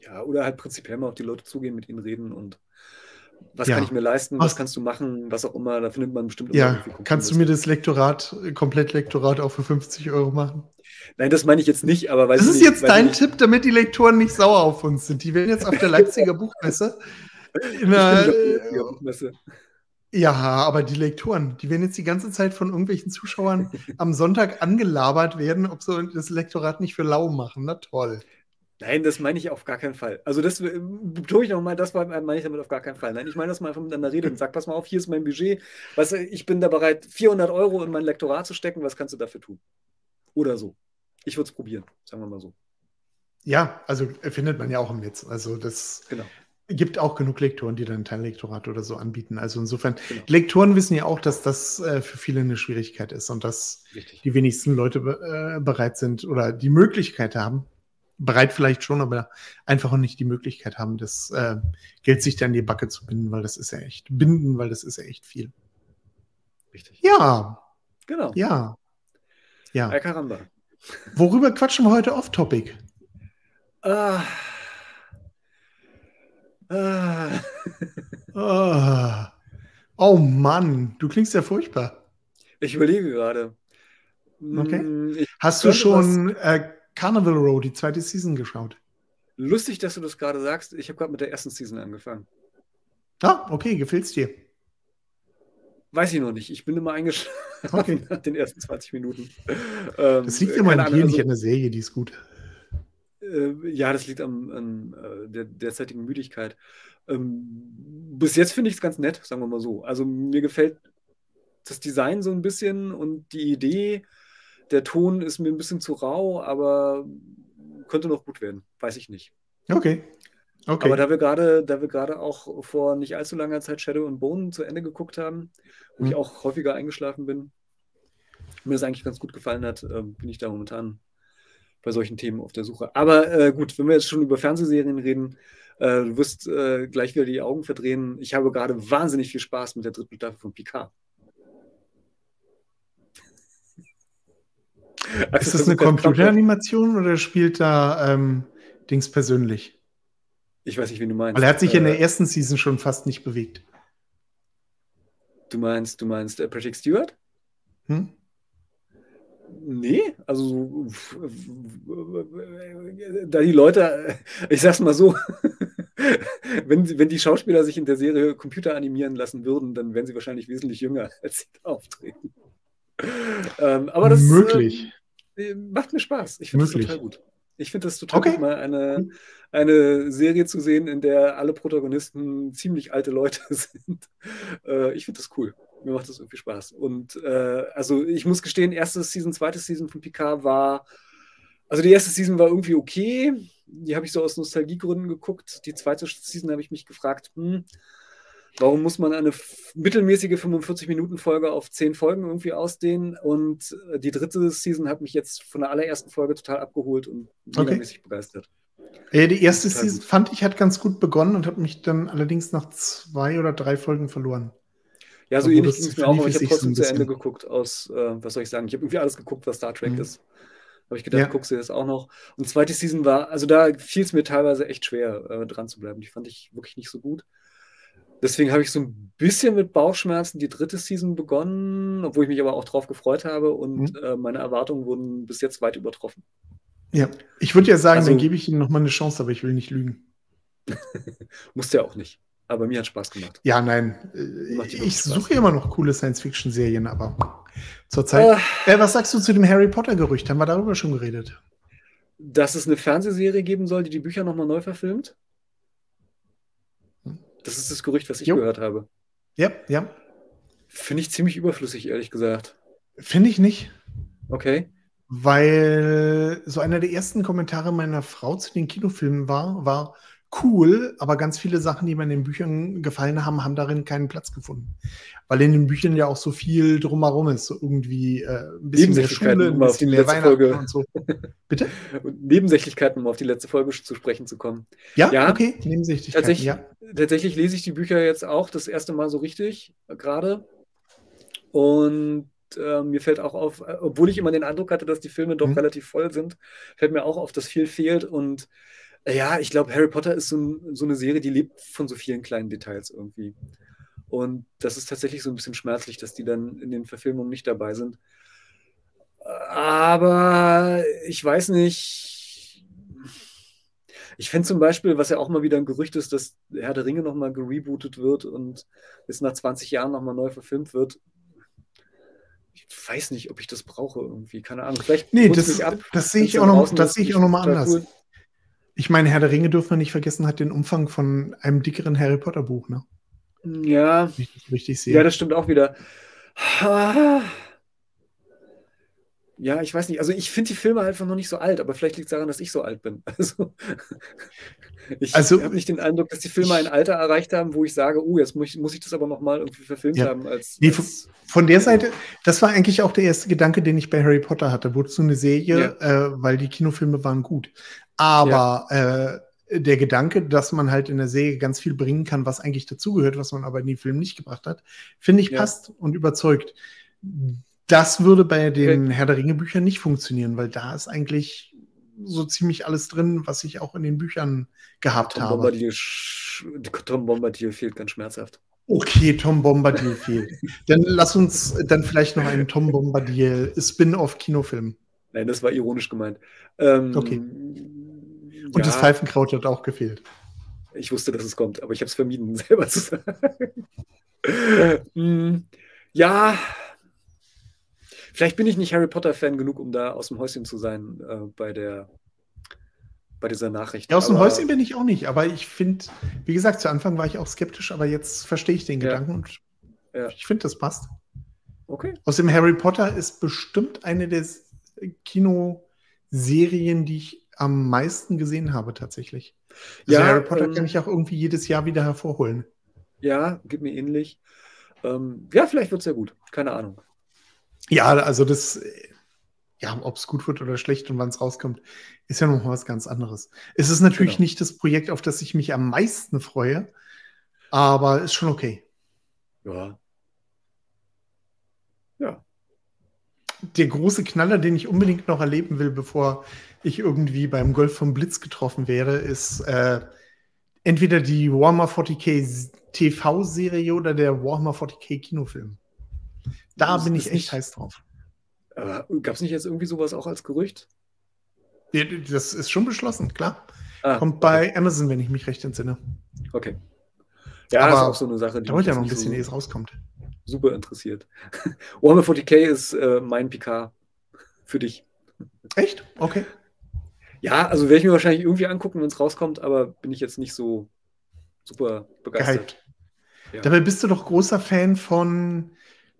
Ja, oder halt prinzipiell mal auf die Leute zugehen, mit ihnen reden und was ja. kann ich mir leisten, was, was, kannst du machen, was auch immer, da findet man bestimmt Ja, kannst du mir das Lektorat, komplett Lektorat auch für 50 Euro machen? Nein, das meine ich jetzt nicht, aber weil. Das ist nicht, jetzt dein Tipp, damit die Lektoren nicht sauer auf uns sind. Die werden jetzt auf der Leipziger Buchmesse. In der, Leipziger Buchmesse. Ja, aber die Lektoren, die werden jetzt die ganze Zeit von irgendwelchen Zuschauern am Sonntag angelabert werden, ob sie das Lektorat nicht für lau machen. Na toll. Nein, das meine ich auf gar keinen Fall. Also das äh, betone ich nochmal, das meine ich damit auf gar keinen Fall. Nein, ich meine, dass man einfach miteinander redet und sagt, pass mal auf, hier ist mein Budget. Was, ich bin da bereit, 400 Euro in mein Lektorat zu stecken. Was kannst du dafür tun? Oder so. Ich würde es probieren, sagen wir mal so. Ja, also findet man ja auch im Netz. Also das genau gibt auch genug Lektoren, die dann ein Teillektorat oder so anbieten. Also insofern, genau. Lektoren wissen ja auch, dass das äh, für viele eine Schwierigkeit ist und dass Richtig. die wenigsten Leute äh, bereit sind oder die Möglichkeit haben, bereit vielleicht schon, aber einfach auch nicht die Möglichkeit haben, das äh, Geld sich dann in die Backe zu binden, weil das ist ja echt, binden, weil das ist ja echt viel. Richtig. Ja. Genau. Ja. Ja. Ay, Worüber quatschen wir heute off-topic? Ah. Ah. oh. oh Mann, du klingst ja furchtbar. Ich überlege gerade. Okay. Hm, ich Hast du schon äh, Carnival Row, die zweite Season, geschaut? Lustig, dass du das gerade sagst. Ich habe gerade mit der ersten Season angefangen. Ah, okay, gefällt's dir? Weiß ich noch nicht. Ich bin immer eingeschlafen okay. nach den ersten 20 Minuten. Ähm, das liegt immer an dir, nicht an der Serie, die ist gut. Äh, ja, das liegt an, an äh, der derzeitigen Müdigkeit. Ähm, bis jetzt finde ich es ganz nett, sagen wir mal so. Also mir gefällt das Design so ein bisschen und die Idee. Der Ton ist mir ein bisschen zu rau, aber könnte noch gut werden. Weiß ich nicht. Okay. Okay. Aber da wir gerade, da wir gerade auch vor nicht allzu langer Zeit Shadow and Bone zu Ende geguckt haben, wo hm. ich auch häufiger eingeschlafen bin, mir das eigentlich ganz gut gefallen hat, äh, bin ich da momentan bei solchen Themen auf der Suche. Aber äh, gut, wenn wir jetzt schon über Fernsehserien reden, äh, du wirst äh, gleich wieder die Augen verdrehen. Ich habe gerade wahnsinnig viel Spaß mit der dritten Staffel von Picard. Ist das eine Computeranimation oder spielt da ähm, Dings persönlich? Ich weiß nicht, wie du meinst. Weil er hat sich in der äh, ersten Season schon fast nicht bewegt. Du meinst, du meinst äh, Patrick Stewart? Hm? Nee, also da die Leute, ich sag's mal so, wenn, wenn die Schauspieler sich in der Serie Computer animieren lassen würden, dann wären sie wahrscheinlich wesentlich jünger, als sie da auftreten. Ähm, aber das Möglich. Äh, macht mir Spaß. Ich finde das total gut. Ich finde das total okay. gut, mal eine, eine Serie zu sehen, in der alle Protagonisten ziemlich alte Leute sind. Äh, ich finde das cool. Mir macht das irgendwie Spaß. Und äh, also ich muss gestehen, erste Season, zweite Season von Picard war, also die erste Season war irgendwie okay. die habe ich so aus Nostalgiegründen geguckt. Die zweite Season habe ich mich gefragt, hm, warum muss man eine mittelmäßige 45-Minuten-Folge auf 10 Folgen irgendwie ausdehnen? Und äh, die dritte Season hat mich jetzt von der allerersten Folge total abgeholt und megamäßig okay. begeistert. Ja, die erste Season fand ich hat ganz gut begonnen und hat mich dann allerdings nach zwei oder drei Folgen verloren. Ja, so ähnlich ging es mir auch, aber ich habe trotzdem so zu Ende geguckt aus, äh, was soll ich sagen, ich habe irgendwie alles geguckt, was Star Trek mhm. ist. Habe ich gedacht, ja. guckst du das auch noch. Und zweite Season war, also da fiel es mir teilweise echt schwer, äh, dran zu bleiben. Die fand ich wirklich nicht so gut. Deswegen habe ich so ein bisschen mit Bauchschmerzen die dritte Season begonnen, obwohl ich mich aber auch drauf gefreut habe und mhm. äh, meine Erwartungen wurden bis jetzt weit übertroffen. Ja, ich würde ja sagen, also, dann gebe ich Ihnen nochmal eine Chance, aber ich will nicht lügen. Musst ja auch nicht. Aber mir hat Spaß gemacht. Ja, nein. Ich suche immer noch coole Science-Fiction-Serien, aber zurzeit. Äh, äh, was sagst du zu dem Harry Potter-Gerücht? Haben wir darüber schon geredet? Dass es eine Fernsehserie geben soll, die die Bücher nochmal neu verfilmt? Das ist das Gerücht, was ich jo. gehört habe. Ja, ja. Finde ich ziemlich überflüssig, ehrlich gesagt. Finde ich nicht. Okay. Weil so einer der ersten Kommentare meiner Frau zu den Kinofilmen war, war, cool, aber ganz viele Sachen, die mir in den Büchern gefallen haben, haben darin keinen Platz gefunden. Weil in den Büchern ja auch so viel drumherum ist, so irgendwie äh, ein bisschen mehr Schule, ein bisschen mehr Weihnachten Folge. und so. Bitte? Und Nebensächlichkeiten, um auf die letzte Folge zu sprechen zu kommen. Ja, ja okay, Nebensächlichkeiten, tatsächlich, ja. Tatsächlich lese ich die Bücher jetzt auch das erste Mal so richtig, äh, gerade. Und äh, mir fällt auch auf, äh, obwohl ich immer den Eindruck hatte, dass die Filme doch mhm. relativ voll sind, fällt mir auch auf, dass viel fehlt und ja, ich glaube, Harry Potter ist so, so, eine Serie, die lebt von so vielen kleinen Details irgendwie. Und das ist tatsächlich so ein bisschen schmerzlich, dass die dann in den Verfilmungen nicht dabei sind. Aber ich weiß nicht. Ich fände zum Beispiel, was ja auch mal wieder ein Gerücht ist, dass Herr der Ringe nochmal gerebootet wird und jetzt nach 20 Jahren nochmal neu verfilmt wird. Ich weiß nicht, ob ich das brauche irgendwie. Keine Ahnung. Vielleicht nee, das, das sehe ich auch noch, das sehe ich auch noch mal anders. Cool. Ich meine, Herr der Ringe dürfen wir nicht vergessen, hat den Umfang von einem dickeren Harry Potter Buch, ne? Ja. Richtig, richtig sehe. Ja, das stimmt auch wieder. Ja, ich weiß nicht. Also ich finde die Filme einfach noch nicht so alt, aber vielleicht liegt es daran, dass ich so alt bin. Also ich also, habe nicht den Eindruck, dass die Filme ein Alter erreicht haben, wo ich sage, oh, jetzt muss ich, muss ich das aber nochmal irgendwie verfilmt ja. haben. Als, nee, als, von der Seite, das war eigentlich auch der erste Gedanke, den ich bei Harry Potter hatte. Wozu eine Serie, ja. äh, weil die Kinofilme waren gut. Aber ja. äh, der Gedanke, dass man halt in der Serie ganz viel bringen kann, was eigentlich dazugehört, was man aber in den Film nicht gebracht hat, finde ich ja. passt und überzeugt. Das würde bei den okay. Herr der Ringe Büchern nicht funktionieren, weil da ist eigentlich so ziemlich alles drin, was ich auch in den Büchern gehabt Tom habe. Bombadil, Tom Bombadil fehlt ganz schmerzhaft. Okay, Tom Bombadil fehlt. dann lass uns dann vielleicht noch einen Tom Bombadil Spin-off-Kinofilm. Nein, das war ironisch gemeint. Ähm, okay. Und ja, das Pfeifenkraut hat auch gefehlt. Ich wusste, dass es kommt, aber ich habe es vermieden, selber zu sagen. Hm, ja, vielleicht bin ich nicht Harry Potter-Fan genug, um da aus dem Häuschen zu sein äh, bei der bei dieser Nachricht. Ja, aus dem Häuschen bin ich auch nicht, aber ich finde, wie gesagt, zu Anfang war ich auch skeptisch, aber jetzt verstehe ich den ja. Gedanken und ja. ich finde, das passt. Okay. Außerdem Harry Potter ist bestimmt eine der Kinoserien, die ich am meisten gesehen habe, tatsächlich. Also ja, Harry Potter ähm, kann ich auch irgendwie jedes Jahr wieder hervorholen. Ja, geht mir ähnlich. Ähm, ja, vielleicht wird es ja gut. Keine Ahnung. Ja, also das, ja, ob es gut wird oder schlecht und wann es rauskommt, ist ja noch was ganz anderes. Es ist natürlich genau. nicht das Projekt, auf das ich mich am meisten freue, aber ist schon okay. Ja. Ja der große Knaller, den ich unbedingt noch erleben will, bevor ich irgendwie beim Golf vom Blitz getroffen wäre, ist äh, entweder die Warhammer 40k TV-Serie oder der Warhammer 40k Kinofilm. Da das bin ich echt nicht, heiß drauf. Äh, Gab es nicht jetzt irgendwie sowas auch als Gerücht? Ja, das ist schon beschlossen, klar. Ah, Kommt bei okay. Amazon, wenn ich mich recht entsinne. Okay. Ja, Aber ist auch so eine Sache. Die dauert ja noch ein bisschen, so ehe es rauskommt super interessiert. Warhammer 40k ist äh, mein PK für dich. Echt? Okay. Ja, also werde ich mir wahrscheinlich irgendwie angucken, wenn es rauskommt, aber bin ich jetzt nicht so super begeistert. Ja. Dabei bist du doch großer Fan von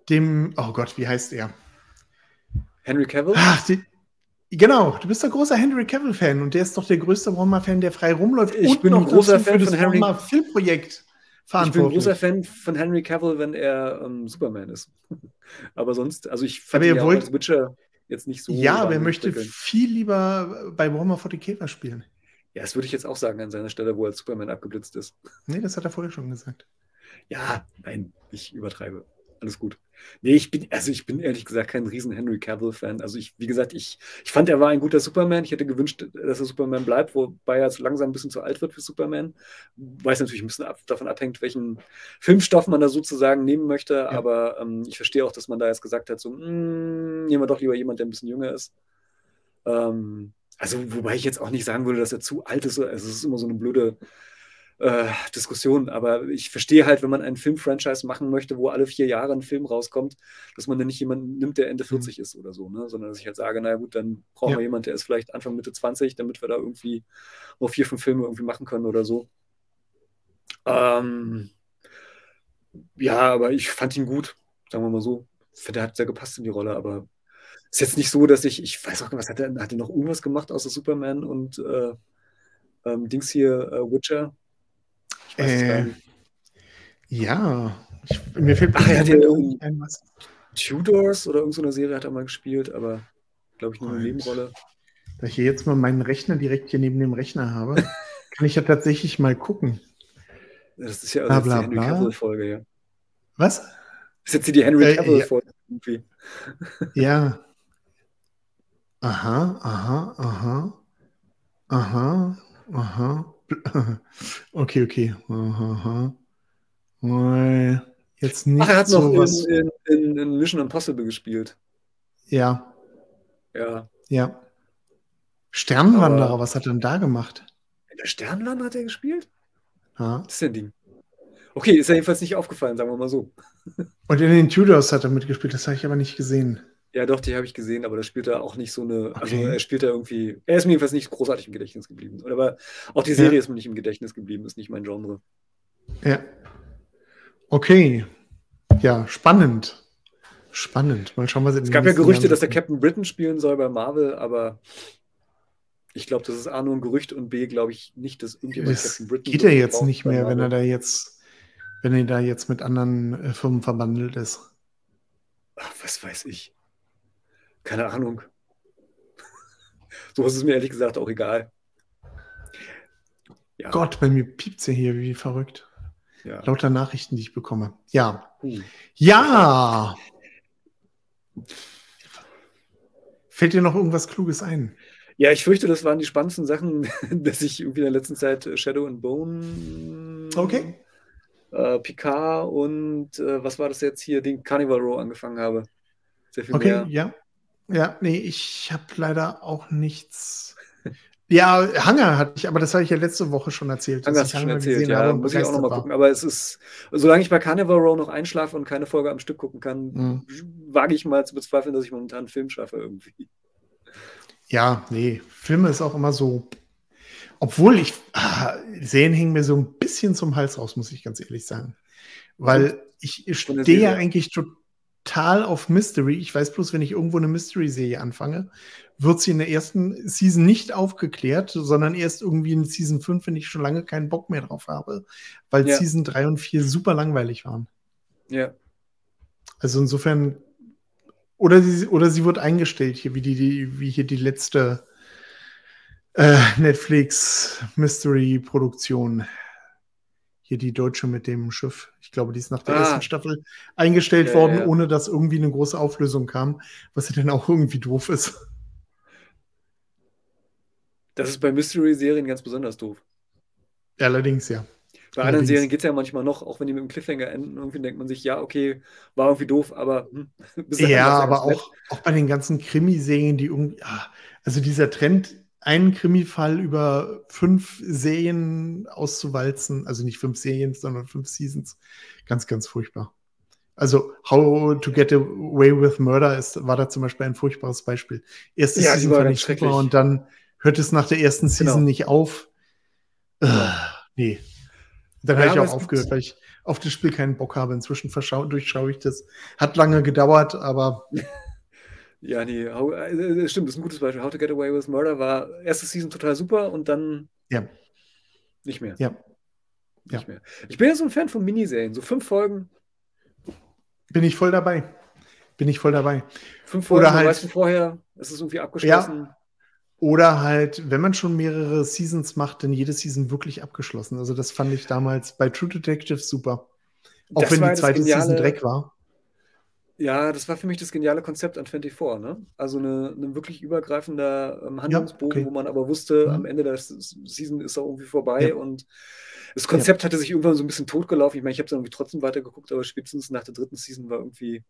dem, oh Gott, wie heißt er? Henry Cavill? Ach, die, Genau, du bist der großer Henry Cavill-Fan und der ist doch der größte Warhammer-Fan, der frei rumläuft. Ich bin ein großer Fan von Henry Filmprojekt. Ich bin ein großer Fan von Henry Cavill, wenn er ähm, Superman ist. aber sonst, also ich fand ja wollt, als Witcher jetzt nicht so. Ja, aber er möchte viel lieber bei Warhammer 40 Käfer spielen. Ja, das würde ich jetzt auch sagen an seiner Stelle, wo er als Superman abgeblitzt ist. Nee, das hat er vorher schon gesagt. Ja, nein, ich übertreibe alles gut. Nee, ich bin, also ich bin ehrlich gesagt kein riesen Henry Cavill-Fan. Also ich, wie gesagt, ich, ich fand, er war ein guter Superman. Ich hätte gewünscht, dass er Superman bleibt, wobei er so langsam ein bisschen zu alt wird für Superman. Weil es natürlich ein bisschen ab, davon abhängt, welchen Filmstoff man da sozusagen nehmen möchte. Ja. Aber ähm, ich verstehe auch, dass man da jetzt gesagt hat, so, mh, hm, nehmen wir doch lieber jemand, der ein bisschen jünger ist. Ähm, also, wobei ich jetzt auch nicht sagen würde, dass er zu alt ist. Also, es ist immer so eine blöde äh, Diskussion. Aber ich verstehe halt, wenn man einen Film-Franchise machen möchte, wo alle vier Jahre ein Film rauskommt, dass man dann nicht jemanden nimmt, der Ende 40 mhm. ist oder so, ne? sondern dass ich halt sage, na gut, dann brauchen ja. wir jemanden, der ist vielleicht Anfang, Mitte 20, damit wir da irgendwie noch vier, fünf Filme irgendwie machen können oder so. Ähm, ja, aber ich fand ihn gut, sagen wir mal so. Der hat sehr gepasst in die Rolle, aber ist jetzt nicht so, dass ich, ich weiß auch nicht, was hat er, hat er noch irgendwas gemacht außer Superman und äh, ähm, Dings hier, äh, Witcher? Äh, ja, ich, mir fehlt Ach, hat ja irgendwas. Tudors oder irgendeine Serie hat er mal gespielt, aber glaube ich nur eine Nebenrolle. Da ich hier jetzt mal meinen Rechner direkt hier neben dem Rechner habe, kann ich ja tatsächlich mal gucken. Das ist ja also bla, bla, die Henry Cavill-Folge, ja. Was? Das ist jetzt die Henry Cavill-Folge äh, ja. irgendwie. Ja. Aha, aha, aha. Aha, aha. Okay, okay. Aha, aha. Jetzt nicht Ach, er hat noch sowas. in, in, in, Mission Impossible gespielt. Ja. Ja. Ja. Sternwanderer, Aber was hat er denn da gemacht? In der Sternwanderer hat er gespielt? Ja. Das ist ja ein Ding. Okay, ist ja jedenfalls nicht aufgefallen, sagen wir mal so. Und in den Tudors hat er mitgespielt, das habe ich aber nicht gesehen. Ja, doch, die habe ich gesehen, aber da spielt er auch nicht so eine. Also er spielt da irgendwie. Er ist mir jedenfalls nicht großartig im Gedächtnis geblieben. Aber auch die Serie ja. ist mir nicht im Gedächtnis geblieben, ist nicht mein Genre. Ja. Okay. Ja, spannend. Spannend. Mal schauen, was Es gab ja Gerüchte, dass der Captain Britain spielen soll bei Marvel, aber ich glaube, das ist A nur ein Gerücht und B, glaube ich nicht, dass irgendjemand das Captain Britain. Geht er jetzt nicht mehr, wenn er da jetzt, wenn er da jetzt mit anderen äh, Firmen verbandelt ist. Ach, was weiß ich. Keine Ahnung. so ist es mir ehrlich gesagt auch egal. Ja. Gott, bei mir piept ja hier wie verrückt. Ja. Lauter Nachrichten, die ich bekomme. Ja. Hm. Ja! Fällt dir noch irgendwas Kluges ein? Ja, ich fürchte, das waren die spannendsten Sachen, dass ich irgendwie in der letzten Zeit Shadow and Bone, okay. äh, Picard und äh, was war das jetzt hier, den Carnival Row angefangen habe. Sehr viel okay, mehr. ja. Ja, nee, ich habe leider auch nichts. Ja, Hanger hatte ich, aber das habe ich ja letzte Woche schon erzählt. Hanger hast du schon erzählt, ja, habe muss ich auch noch mal gucken. Aber es ist, solange ich bei Carnival Row noch einschlafe und keine Folge am Stück gucken kann, mhm. wage ich mal zu bezweifeln, dass ich momentan einen Film schaffe irgendwie. Ja, nee, Filme ist auch immer so. Obwohl ich, ah, Serien hängen mir so ein bisschen zum Hals raus, muss ich ganz ehrlich sagen. Weil ich stehe ja eigentlich total total auf Mystery. Ich weiß bloß, wenn ich irgendwo eine Mystery-Serie anfange, wird sie in der ersten Season nicht aufgeklärt, sondern erst irgendwie in Season 5, wenn ich schon lange keinen Bock mehr drauf habe, weil ja. Season 3 und 4 super langweilig waren. Ja. Also insofern, oder sie, oder sie wird eingestellt hier, wie, die, die wie hier die letzte äh, Netflix Mystery-Produktion hier die Deutsche mit dem Schiff. Ich glaube, die ist nach der ah. ersten Staffel eingestellt ja, worden, ja. ohne dass irgendwie eine große Auflösung kam, was ja dann auch irgendwie doof ist. Das ist bei Mystery-Serien ganz besonders doof. Allerdings, ja. Bei anderen Serien geht es ja manchmal noch, auch wenn die mit dem Cliffhanger enden, irgendwie denkt man sich, ja, okay, war irgendwie doof, aber. Hm, ja, aber auch, auch bei den ganzen Krimiserien, die irgendwie. Ja, also dieser Trend einen Krimi-Fall über fünf Serien auszuwalzen. Also nicht fünf Serien, sondern fünf Seasons. Ganz, ganz furchtbar. Also How to Get Away with Murder ist, war da zum Beispiel ein furchtbares Beispiel. Erste ja, Season fand ich super und dann hört es nach der ersten Season genau. nicht auf. Genau. Uh, nee. Dann ja, habe ich auch aufgehört, weil ich auf das Spiel keinen Bock habe. Inzwischen durchschaue ich das. Hat lange gedauert, aber Ja, nee, how, äh, stimmt, das ist ein gutes Beispiel. How to Get Away with Murder war erste Season total super und dann Ja. nicht mehr. Ja. Nicht Ja. mehr. Ich bin ja so ein Fan von Miniserien. So fünf Folgen, Bin ich voll dabei. Bin ich voll dabei. fünf Folgen, Oder halt- weißt du vorher, es ist irgendwie abgeschlossen. Oder halt, wenn man schon mehrere Seasons macht, dann jede Season wirklich abgeschlossen. Also das fand ich damals bei True Detective super. Auch Das wenn die zweite Season Dreck war. Ja, das war für mich das geniale Konzept an 24, ne? Also eine, ein wirklich übergreifender ähm, Handlungsbogen, okay. wo man aber wusste, Mhm. am Ende der Season ist er irgendwie vorbei Ja. und das Konzept hatte sich irgendwann so ein bisschen totgelaufen. Ich meine, ich habe es irgendwie trotzdem weitergeguckt, aber spätestens nach der dritten Season war irgendwie,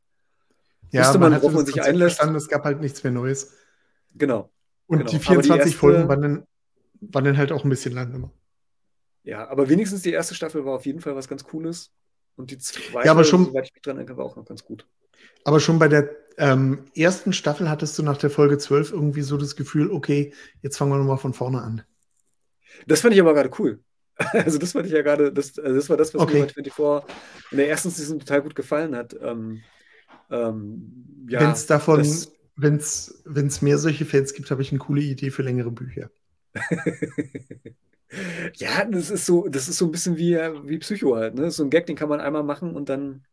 Ja, Wusste man, hatte worauf man sich Konzept einlässt. Es gab halt nichts mehr Neues. genau. Und Genau. die Aber die 24 erste- Folgen waren dann, waren dann halt auch ein bisschen lang immer. Ja, aber wenigstens die erste Staffel war auf jeden Fall was ganz Cooles. Und die zweite, Ja, aber schon- soweit ich mich dran erinnere, war auch noch ganz gut. Aber schon bei der ähm, ersten Staffel hattest du nach der Folge 12 irgendwie so das Gefühl, okay, jetzt fangen wir nochmal von vorne an. Das fand ich aber gerade cool. Also das fand ich ja gerade, das, also das war das, was Okay. mir bei 24 in der ersten Season total gut gefallen hat. Ähm, ähm, ja, wenn es davon, wenn es mehr solche Fans gibt, habe ich eine coole Idee für längere Bücher. ja, das ist so, das ist so ein bisschen wie, wie Psycho halt, ne? So ein Gag, den kann man einmal machen und dann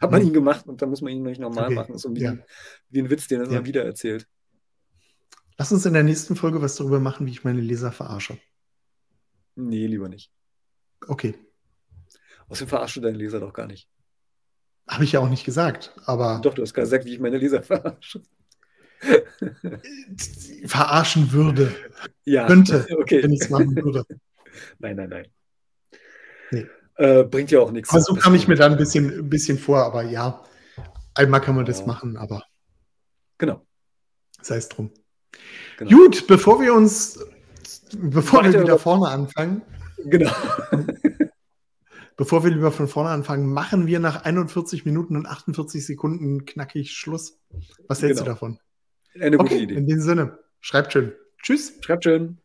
hat man ihn gemacht und dann muss man ihn nicht nochmal Okay, machen. So wie, ja. ein, wie ein Witz, den er Ja. immer wieder erzählt. Lass uns in der nächsten Folge was darüber machen, wie ich meine Leser verarsche. Nee, lieber nicht. Okay. Außerdem verarschst du deinen Leser doch gar nicht. Habe ich ja auch nicht gesagt, aber Doch, du hast gerade gesagt, wie ich meine Leser verarsche. verarschen würde, Ja, könnte, okay. wenn ich es machen würde. Nein, nein, nein. Nee. Äh, bringt ja auch nichts. Aber so kam ich mir da ein bisschen, ein bisschen vor, aber ja, einmal kann man das Ja. machen, aber Genau. sei es drum. Genau. Gut, bevor wir uns, bevor wir Weiter wieder über- vorne anfangen, Genau. bevor wir lieber von vorne anfangen, machen wir nach 41 Minuten und 48 Sekunden knackig Schluss. Was hältst Genau. du davon? Eine gute Okay, Idee. in dem Sinne, schreibt schön. Tschüss. Schreibt schön.